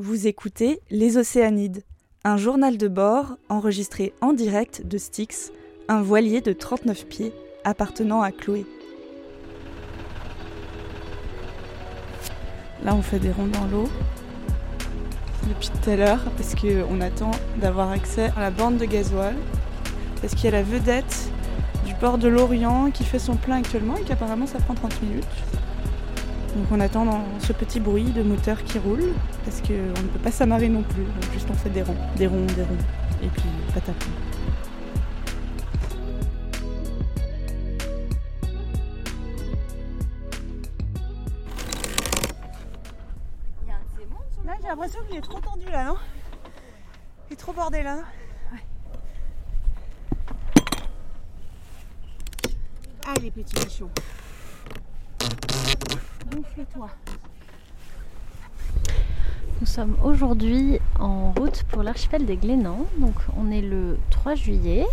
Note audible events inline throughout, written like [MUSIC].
Vous écoutez Les Océanides, un journal de bord enregistré en direct de Styx, un voilier de 39 pieds appartenant à Chloé. Là, on fait des ronds dans l'eau depuis tout à l'heure parce qu'on attend d'avoir accès à la bande de gasoil parce qu'il y a la vedette du port de l'Orient qui fait son plein actuellement et qu'apparemment ça prend 30 minutes. Donc on attend dans ce petit bruit de moteur qui roule parce qu'on ne peut pas s'amarrer non plus. Donc juste on fait des ronds, des ronds, des ronds. Et puis patapon. Là j'ai l'impression qu'il est trop tendu là, non? Il est trop bordé là. Allez petit bichon. Gonfle-toi. Nous sommes aujourd'hui en route pour l'archipel des Glénans. Donc on est le 3 juillet.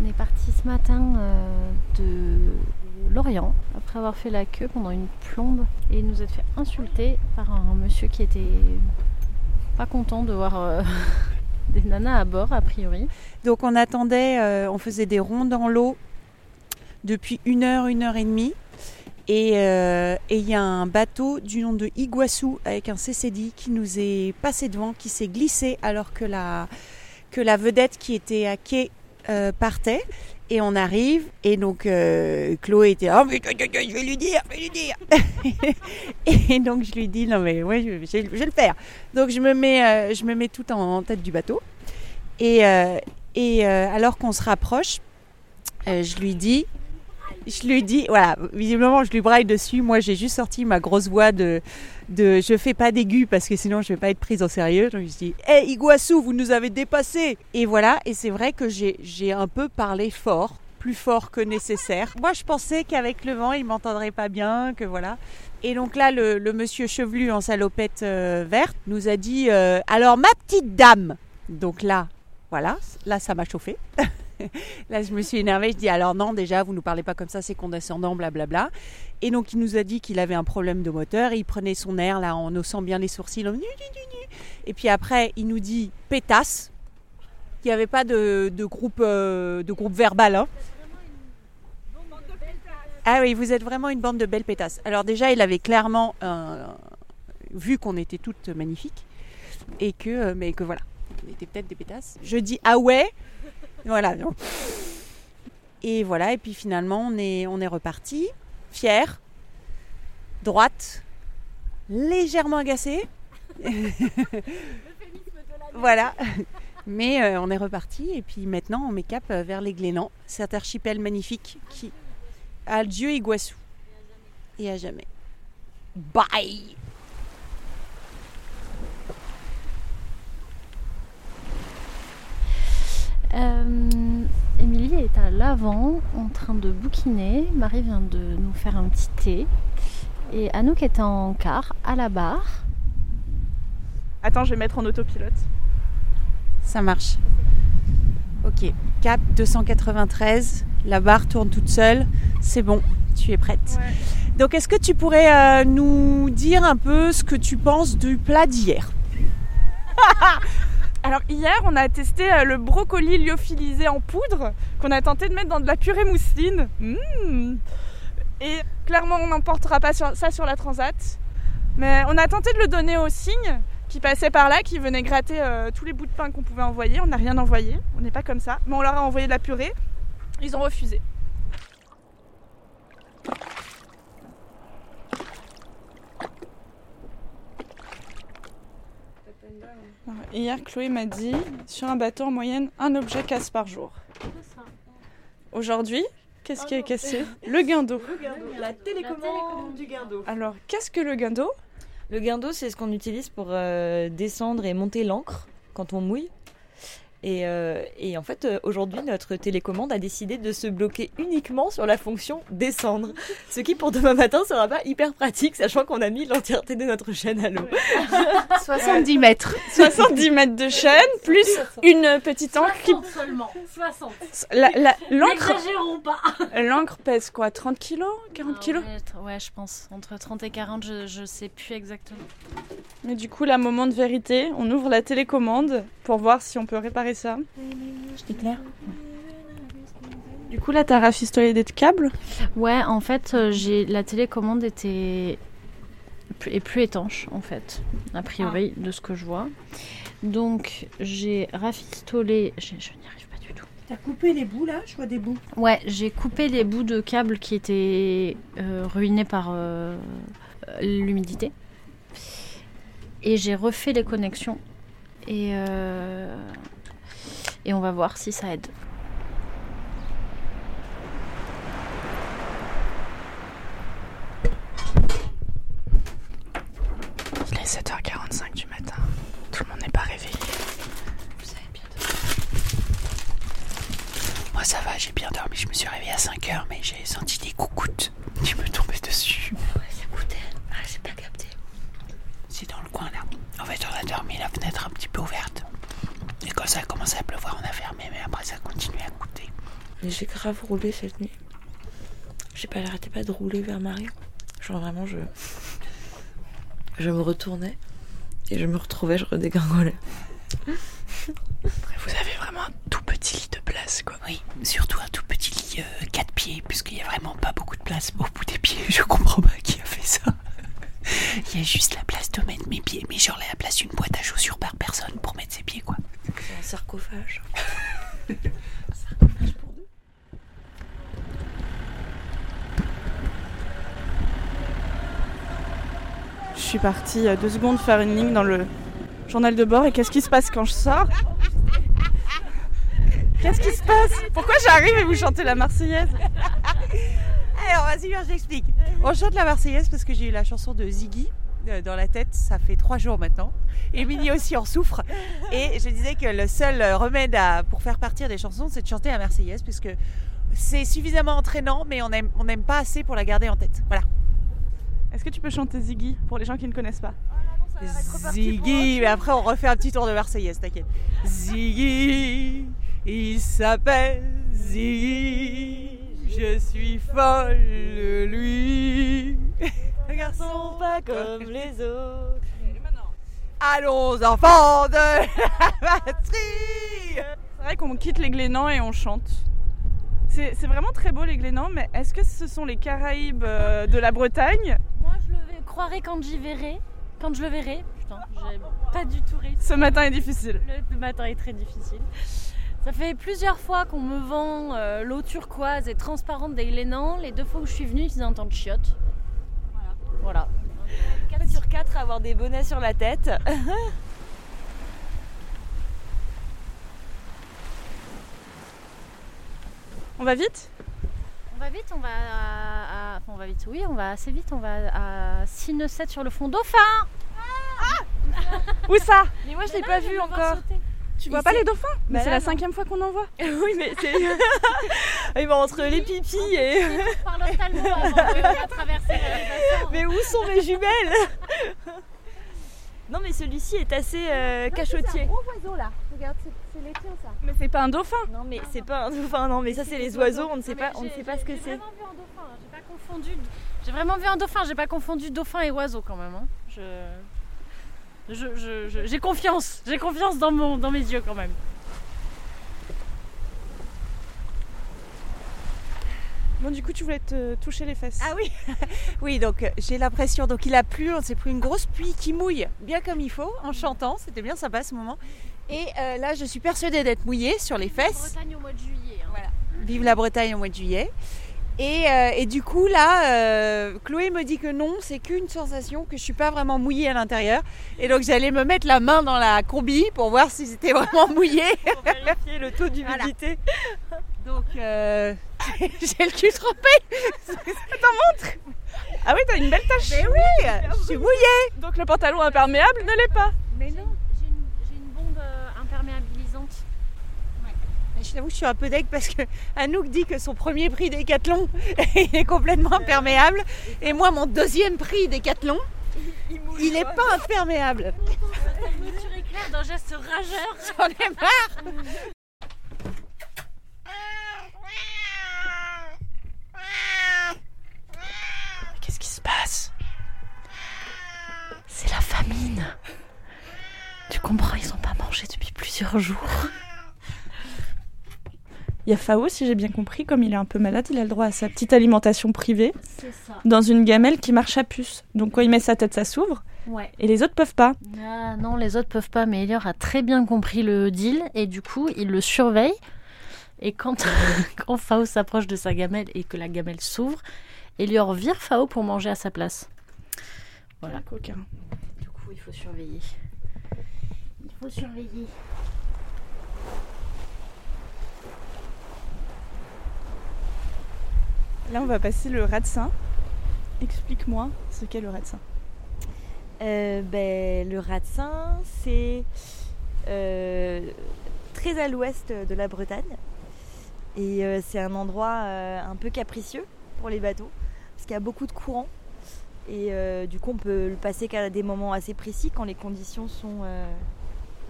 On est parti ce matin euh, de Lorient après avoir fait la queue pendant une plombe et nous a fait insulter par un monsieur qui était pas content de voir euh, [LAUGHS] des nanas à bord a priori. Donc on attendait, euh, on faisait des ronds dans l'eau depuis une heure, une heure et demie. Et euh, et il y a un bateau du nom de Iguassou avec un CCD qui nous est passé devant, qui s'est glissé alors que la, que la vedette qui était à quai euh, partait. Et on arrive, et donc euh, Chloé était oh, je vais lui dire, je vais lui dire. [LAUGHS] et donc je lui dis, non mais ouais, je, vais le faire. Donc je me mets, euh, je me mets tout en, en tête du bateau. Et, et alors qu'on se rapproche, je lui dis, je lui dis, voilà, visiblement je lui braille dessus. Moi j'ai juste sorti ma grosse voix de, de je fais pas d'aigu parce que sinon je vais pas être prise au sérieux. Donc je dis, hé Iguassou, vous nous avez dépassé. Et voilà, et c'est vrai que j'ai j'ai un peu parlé fort, plus fort que nécessaire. Moi je pensais qu'avec le vent il m'entendrait pas bien, que voilà. Et donc là, le, le monsieur chevelu en salopette euh, verte nous a dit euh, Alors, ma petite dame Donc là, voilà, là, ça m'a chauffé. [LAUGHS] [LAUGHS] là, je me suis énervée. Je dis Alors, non, déjà, vous nous parlez pas comme ça, c'est condescendant, blablabla. Et donc, il nous a dit qu'il avait un problème de moteur. Il prenait son air, là, en haussant bien les sourcils. en. Et puis après, il nous dit Pétasse. Il n'y avait pas de, euh, groupe verbal. Hein. Ah oui, vous êtes vraiment une bande de belles pétasses. Alors déjà, il avait clairement euh, vu qu'on était toutes magnifiques et que, euh, mais que voilà, on était peut-être des pétasses. Je dis ah ouais, voilà. non. Et voilà, et puis finalement, on est, on est reparti, fier, droite, légèrement agacée. voilà. Mais euh, on est reparti et puis maintenant on met cap euh, vers les Glénans, cet archipel magnifique qui, Adieu Iguassou. Et à jamais. Bye Émilie est à l'avant en train de bouquiner. Marie vient de nous faire un petit thé. Et Anouk est en car à la barre. Attends, je vais mettre en autopilote. Ça marche. Ok, cap 293, la barre tourne toute seule, c'est bon, tu es prête. Donc est-ce que tu pourrais euh, nous dire un peu ce que tu penses du plat d'hier? [LAUGHS] Alors hier, on a testé euh, le brocoli lyophilisé en poudre qu'on a tenté de mettre dans de la purée mousseline. Mmh. Et clairement, on n'emportera pas ça sur la transat. Mais on a tenté de le donner aux cygnes qui passaient par là, qui venaient gratter euh, tous les bouts de pain qu'on pouvait envoyer. On n'a rien envoyé, on n'est pas comme ça. Mais on leur a envoyé de la purée. Ils ont refusé. Hier, Chloé m'a dit, sur un bateau en moyenne, un objet casse par jour. Aujourd'hui, qu'est-ce qui est cassé? Le guindeau. La télécommande du guindeau. Alors, qu'est-ce que le guindeau? Le guindeau, c'est ce qu'on utilise pour euh, descendre et monter l'ancre quand on mouille. Et, euh, et en fait, euh, aujourd'hui, notre télécommande a décidé de se bloquer uniquement sur la fonction descendre. Ce qui, pour demain matin, sera pas hyper pratique, sachant qu'on a mis l'entièreté de notre chaîne à l'eau. [LAUGHS] 70 mètres. [LAUGHS] 70 mètres de chaîne, plus une petite encre qui... seulement. 60. La- la- L'encre [LAUGHS] l'encre pèse quoi 30 kilos 40 kilos? Ah ouais, je pense. Entre 30 et 40, je, je sais plus exactement. Mais du coup, là, moment de vérité, on ouvre la télécommande pour voir si on peut réparer ça. Je clair Du coup, là, t'as rafistolé des câbles? Ouais, en fait, euh, j'ai la télécommande était plus- est plus étanche en fait, a priori de ce que je vois. Donc j'ai rafistolé, je, je n'y arrive pas du tout. T'as coupé les bouts là? Je vois des bouts. Ouais, j'ai coupé les bouts de câbles qui étaient euh, ruinés par euh, l'humidité. Et j'ai refait les connexions. Et, euh, et on va voir si ça aide. Il est 7h45 du matin. Tout le monde n'est pas réveillé. Vous avez bien dormi Moi ça va, j'ai bien dormi. Je me suis réveillé à 5h, mais j'ai senti des coucoutes qui me tombaient dessus. Ouais, j'écoutais. Ah, j'ai pas capté. C'est dans le coin là. En fait, on a dormi la fenêtre un petit peu ouverte. Et quand ça a commencé à pleuvoir, on a fermé, mais après ça continuait à goûter. Mais j'ai grave roulé cette nuit. J'ai pas arrêté pas de rouler vers Marie. Genre vraiment, je. Je me retournais et je me retrouvais, je redégringolais. Vous avez vraiment un tout petit lit de place, quoi. Oui, surtout un tout petit lit 4 pieds, puisqu'il y a vraiment pas beaucoup de place au bout des pieds. Je comprends pas qui a fait ça. [LAUGHS] Il y a juste la place de mettre mes pieds, mais genre la place d'une boîte à chaussures par personne pour mettre ses pieds, quoi. C'est un sarcophage. Je suis partie euh, deux secondes faire une ligne dans le journal de bord et qu'est-ce qui se passe quand je sors? Qu'est-ce qui se passe? Pourquoi j'arrive et vous chantez la Marseillaise? Alors vas-y, viens, j'explique. On chante la Marseillaise parce que j'ai eu la chanson de Ziggy euh, dans la tête, ça fait trois jours maintenant. Émilie aussi en souffre. Et je disais que le seul remède pour faire partir des chansons, c'est de chanter la Marseillaise parce que c'est suffisamment entraînant, mais on n'aime on n'aime pas assez pour la garder en tête. Voilà. Est-ce que tu peux chanter Ziggy pour les gens qui ne connaissent pas Ziggy, mais après on refait un petit tour de Marseillaise, t'inquiète. Ziggy, il s'appelle Ziggy, je suis folle de lui. Un garçon pas comme les autres. Allons enfants de la patrie C'est vrai qu'on quitte les Glénans et on chante. C'est vraiment très beau les Glénans, mais est-ce que ce sont les Caraïbes euh, de la Bretagne croirai quand j'y verrai. Quand je le verrai. Putain, j'ai pas du tout réussi. Ce matin est difficile. Le matin est très difficile. Ça fait plusieurs fois qu'on me vend euh, l'eau turquoise et transparente des Glénans. Les deux fois où je suis venue, ils faisaient un temps de chiottes. Voilà. 4 sur 4 à avoir des bonnets sur la tête. [LAUGHS] On va vite? Va vite, on va à, on va vite, oui, on va assez vite, on va à 6-9-7 sur le fond Dauphin Où ça? Mais moi je l'ai pas vu encore. Tu vois pas les dauphins? Mais Bah c'est la non. cinquième fois qu'on en voit. [LAUGHS] oui, mais c'est. [LAUGHS] Oui, mais entre les pipis et. Par l'ophtalmo avant de [LAUGHS] traverser la rive Mais où sont mes jumelles? Non, mais celui-ci est assez euh, cachotier. oiseau là. Regarde, c'est les tiens ça. Mais c'est pas un dauphin Non, mais c'est pas un dauphin, non, mais ça c'est les oiseaux, on ne sait pas, on ne sait pas ce que c'est. J'ai vraiment vu un dauphin, hein, j'ai pas confondu. J'ai vraiment vu un dauphin, j'ai pas confondu dauphin et oiseau quand même. hein. Je... Je, je- je- j'ai confiance, j'ai confiance dans, mon, dans mes yeux quand même. Bon, du coup, tu voulais te toucher les fesses. Ah oui [LAUGHS] Oui, donc euh, j'ai l'impression, donc il a plu, on s'est pris une grosse pluie qui mouille bien comme il faut, en chantant, c'était bien sympa ce moment. Et euh, là, je suis persuadée d'être mouillée sur les fesses. Bretagne au mois de juillet. hein. Voilà. Vive la Bretagne au mois de juillet. Et, euh, et du coup, là, euh, Chloé me dit que non, c'est qu'une sensation, que je suis pas vraiment mouillée à l'intérieur. Et donc, j'allais me mettre la main dans la combi pour voir si c'était vraiment mouillé. [LAUGHS] Pour vérifier le taux d'humidité. Donc, euh, [LAUGHS] j'ai le cul trempé. [LAUGHS] Ah oui, t'as une belle tache. Mais oui, je suis mouillée. Donc le pantalon imperméable ne l'est pas. Mais non. j'ai une, bombe euh, imperméabilisante. je t'avoue je suis un peu deg parce que Anouk dit que son premier prix Décathlon [LAUGHS] est complètement imperméable. Et moi, mon deuxième prix Décathlon, il n'est pas imperméable. D'un geste rageur. J'en ai marre. Comprends, ils ont pas mangé depuis plusieurs jours. Il y a Fao, si j'ai bien compris, comme il est un peu malade, il a le droit à sa petite alimentation privée ça. dans une gamelle qui marche à puce. Donc quand il met sa tête, ça s'ouvre Ouais. et les autres peuvent pas. Ah, non, les autres peuvent pas, mais Elior a très bien compris le deal et du coup, il le surveille. Et quand, [LAUGHS] quand Fao s'approche de sa gamelle et que la gamelle s'ouvre, Elior vire Fao pour manger à sa place. Voilà. Coquin. Du coup, il faut surveiller. Faut surveiller. Là, on va passer le Ratsin. Explique-moi ce qu'est le Ratsin. Euh, ben, le Ratsin, c'est euh, très à l'ouest de la Bretagne. Et euh, c'est un endroit euh, un peu capricieux pour les bateaux, parce qu'il y a beaucoup de courants. Et du coup, on peut le passer qu'à des moments assez précis, quand les conditions sont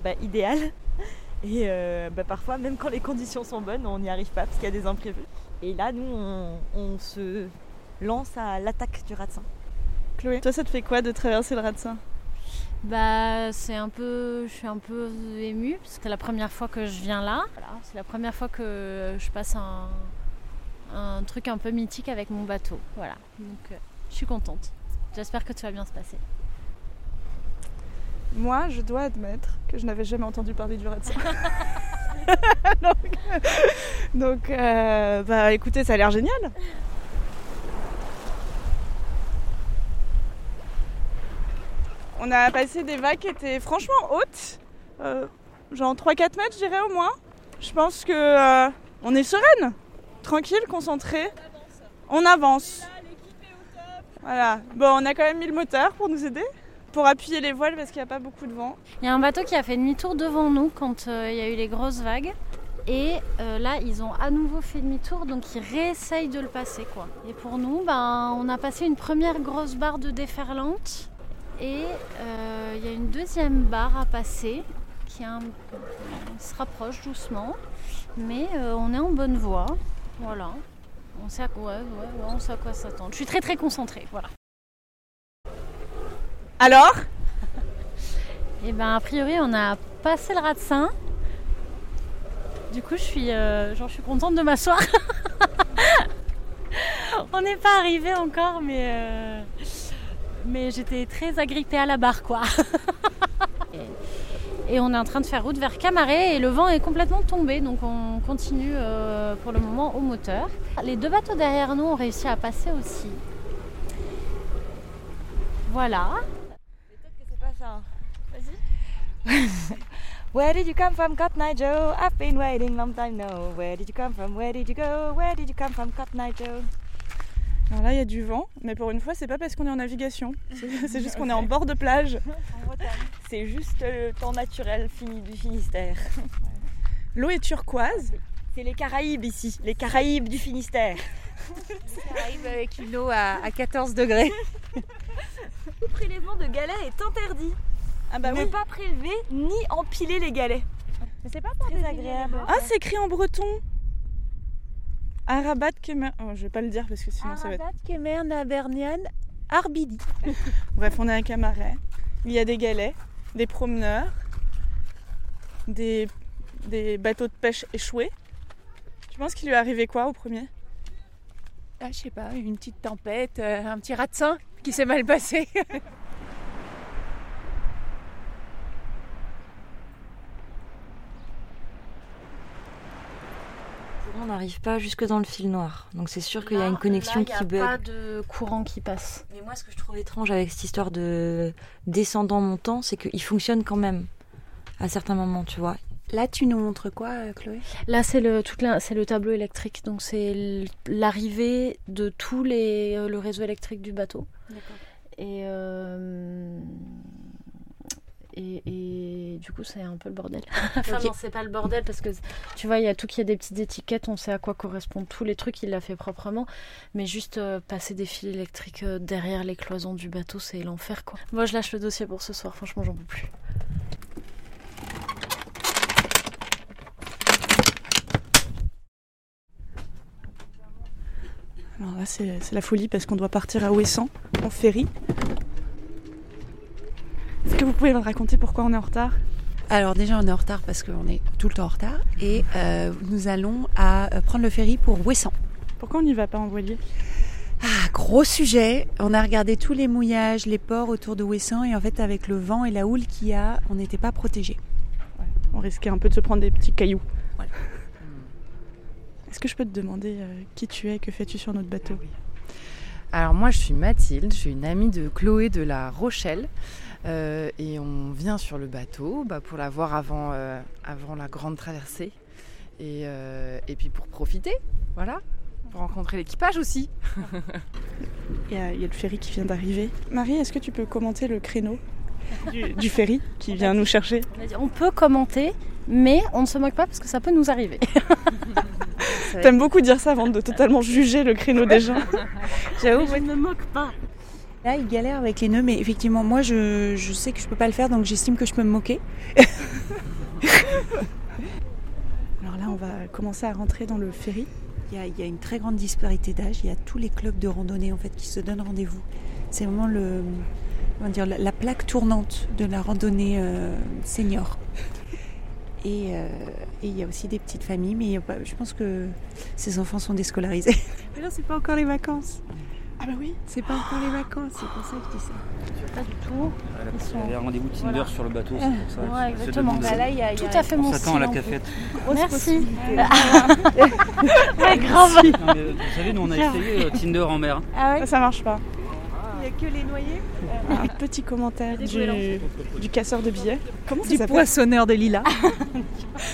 bah, idéales. [LAUGHS] Et euh, bah, parfois, même quand les conditions sont bonnes, on n'y arrive pas, parce qu'il y a des imprévus. Et là, nous, on, on se lance à l'attaque du Ratsin. Chloé, toi, ça te fait quoi de traverser le Ratsin Bah, c'est un peu, je suis un peu émue parce que c'est la première fois que je viens là. Voilà, c'est la première fois que je passe un, un truc un peu mythique avec mon bateau. Voilà, donc euh, je suis contente. J'espère que tout va bien se passer. Moi, je dois admettre que je n'avais jamais entendu parler du Ratsin. [LAUGHS] [LAUGHS] donc, donc, euh, bah écoutez, ça a l'air génial. On a passé des vagues qui étaient franchement hautes, euh, genre 3-4 mètres, je dirais au moins. Je pense que euh, on est sereine, tranquille, concentrée. On avance. Voilà. Bon, on a quand même mis le moteur pour nous aider, pour appuyer les voiles parce qu'il n'y a pas beaucoup de vent. Il y a un bateau qui a fait demi-tour devant nous quand euh, il y a eu les grosses vagues. Et euh, là, ils ont à nouveau fait demi-tour, donc ils réessayent de le passer. quoi. Et pour nous, ben, on a passé une première grosse barre de déferlante. Et euh, il y a une deuxième barre à passer qui se rapproche doucement. Mais on est en bonne voie. Voilà. On sait à quoi, on s'attendre. Je suis très très concentrée. Voilà. Alors? Et ben a priori on a passé le Ratsin. Du coup je suis, euh, je suis contente de m'asseoir. [LAUGHS] on n'est pas arrivé encore mais, euh, mais j'étais très agrippée à la barre quoi. [LAUGHS] et, et on est en train de faire route vers Camaret et le vent est complètement tombé donc on continue euh, pour le moment au moteur. Les deux bateaux derrière nous ont réussi à passer aussi. Voilà. Peut-être que c'est pas ça. Vas-y. [LAUGHS] Where did you come from, Cotton Eye Joe? I've been waiting long time now. Where did you come from? Where did you go? Where did you come from, Cotton Eye Joe? Alors là, il y a du vent, mais pour une fois, c'est pas parce qu'on est en navigation. C'est [LAUGHS] juste qu'on est en bord de plage. C'est juste le temps naturel fini du Finistère. L'eau est turquoise. C'est les Caraïbes ici, les Caraïbes du Finistère. Ça arrive avec une eau à, à 14 degrés. [LAUGHS] Tout prélèvement de galets est interdit. Ah bah ne oui. pas prélever ni empiler les galets. Mais c'est pas pour Très agréable. Ah, c'est écrit en breton. Arabat Kemer. Oh, je vais pas le dire parce que sinon ça va être. Arabat, Kemer, Nabernian, Arbidi. [LAUGHS] Bref, on est à Camaret. Il y a des galets, des promeneurs, des, des bateaux de pêche échoués. Tu penses qu'il lui est arrivé quoi au premier? Ah, je sais pas, une petite tempête, euh, un petit ratsin qui s'est mal passé. [LAUGHS] On n'arrive pas jusque dans le fil noir. Donc c'est sûr qu'il y a une Là- connexion là, il y a qui bug. pas de courant qui passe. Mais moi, ce que je trouve étrange avec cette histoire de descendant-montant, c'est qu'il fonctionne quand même à certains moments, tu vois. Là, tu nous montres quoi, euh, Chloé? Là, c'est le, toute la- c'est le tableau électrique. Donc, c'est l'arrivée de tous les, euh, le réseau électrique du bateau. Et, euh, et, et du coup, c'est un peu le bordel. [LAUGHS] enfin, non, c'est pas le bordel parce que tu vois, il y a tout qui a des petites étiquettes, on sait à quoi correspondent tous les trucs, il l'a fait proprement. Mais juste euh, passer des fils électriques euh, derrière les cloisons du bateau, c'est l'enfer quoi. Moi, je lâche le dossier pour ce soir, franchement, j'en peux plus. Alors là, c'est c'est la folie parce qu'on doit partir à Ouessant en ferry. Est-ce que vous pouvez me raconter pourquoi on est en retard? Alors déjà on est en retard parce qu'on est tout le temps en retard et euh, nous allons à euh, prendre le ferry pour Ouessant. Pourquoi on n'y va pas en voilier? Ah, gros sujet. On a regardé tous les mouillages, les ports autour de Ouessant et en fait avec le vent et la houle qu'il y a, on n'était pas protégés. On risquait un peu de se prendre des petits cailloux. Voilà. Est-ce que je peux te demander euh, qui tu es, que fais-tu sur notre bateau? Alors moi je suis Mathilde, je suis une amie de Chloé de La Rochelle euh, et on vient sur le bateau bah, pour la voir avant, euh, avant la grande traversée et, euh, et puis pour profiter, voilà, pour rencontrer l'équipage aussi. [LAUGHS] Il y, a, il y a le ferry qui vient d'arriver. Marie, est-ce que tu peux commenter le créneau du, du ferry qui [LAUGHS] vient nous chercher? On a dit, On peut commenter, mais on ne se moque pas parce que ça peut nous arriver. [LAUGHS] T'aimes beaucoup dire ça avant de totalement juger le créneau des gens. J'avoue, je ne me moque pas. Là il galère avec les nœuds mais effectivement moi je, je sais que je peux pas le faire donc j'estime que je peux me moquer. [LAUGHS] Alors là, on va commencer à rentrer dans le ferry. Il y, a, une très grande disparité d'âge, il y a tous les clubs de randonnée en fait qui se donnent rendez-vous. C'est vraiment le, dire, la, la plaque tournante de la randonnée euh, senior. Et, euh, et il y a aussi des petites familles, mais je pense que ces enfants sont déscolarisés. [LAUGHS] Mais là, c'est pas encore les vacances. Ah bah oui. C'est pas encore les vacances, c'est pour ça que je dis ça. Pas du tout. Ils sont- Il y avait un rendez-vous Tinder Voilà. sur le bateau, c'est pour ça. Ouais, exactement. Bah là, il y a, Tout à fait On mon s'attend à la cafette. Merci. [LAUGHS] Ouais, grave. Non, mais, euh, vous savez, nous on a essayé euh, Tinder en mer. Ah Ça, ça marche pas. Il y a que les noyés Un petit commentaire Des du, du casseur de billets. Comment ça Du s'appelle poissonneur de lilas. [LAUGHS]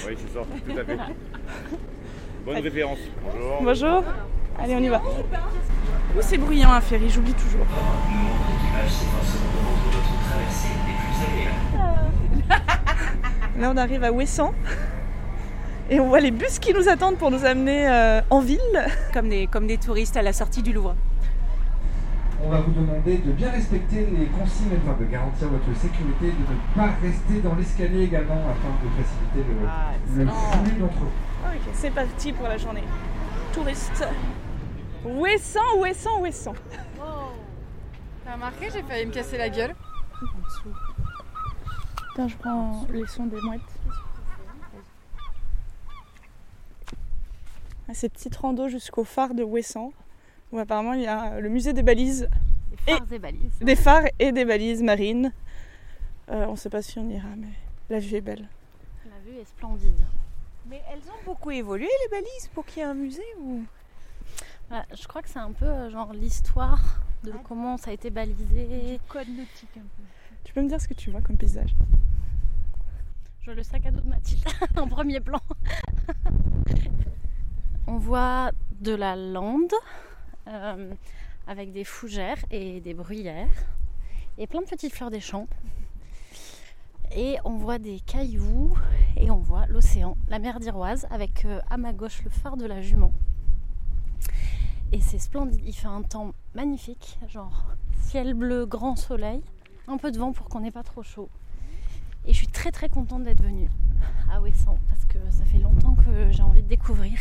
Oui, c'est ça, tout à fait. [LAUGHS] Bonne référence. Bonjour. Bonjour. Allez, on y va. Où c'est bruyant un ferry, j'oublie toujours. [LAUGHS] Là, on arrive à Ouessant. Et on voit les bus qui nous attendent pour nous amener euh, en ville. Comme des, comme des touristes à la sortie du Louvre. On va vous demander de bien respecter les consignes afin de garantir votre sécurité, de ne pas rester dans l'escalier également afin de faciliter le, Ah, le flux d'entre vous. Ok, c'est parti pour la journée. Touriste. Ouessant, Ouessant, Ouessant. T'as remarqué, j'ai failli me casser la gueule. Attends, je prends les sons des mouettes. Ah, Ces petites randos jusqu'au phare de Ouessant, où apparemment il y a le musée des balises, Des phares et balises. des phares et des balises marines. Euh, on ne sait pas si on ira, mais la vue est belle. La vue est splendide. Mais elles ont beaucoup évolué les balises pour qu'il y ait un musée ou? Voilà, je crois que c'est un peu euh, genre l'histoire de comment ça a été balisé. code nautique un peu. Tu peux me dire ce que tu vois comme paysage? Je vois le sac à dos de Mathilde [LAUGHS] en premier plan. [LAUGHS] On voit de la lande euh, avec des fougères et des bruyères et plein de petites fleurs des champs. Et on voit des cailloux et on voit l'océan, la mer d'Iroise avec euh, à ma gauche le phare de la Jument. Et c'est splendide, il fait un temps magnifique, genre ciel bleu, grand soleil, un peu de vent pour qu'on n'ait pas trop chaud. Et je suis très très contente d'être venue à Ouessant parce que ça fait longtemps que j'ai envie de découvrir.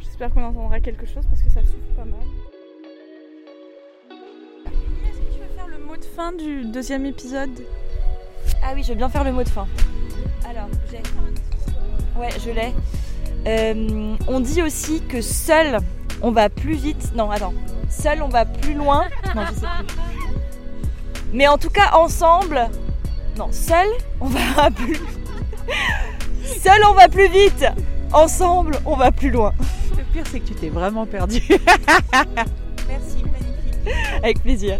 J'espère qu'on entendra quelque chose parce que ça souffle pas mal. Est-ce que tu veux faire le mot de fin du deuxième épisode? Ah oui, je veux bien faire le mot de fin. Alors, j'ai. Ouais, je l'ai. Euh, on dit aussi que seul on va plus vite. Non, attends. Seul on va plus loin. Non, je sais plus. Mais en tout cas, ensemble. Non, seul on va [LAUGHS] plus. Seul on va plus vite. Ensemble on va plus loin. Le pire c'est que tu t'es vraiment perdu. Merci, magnifique. Avec plaisir.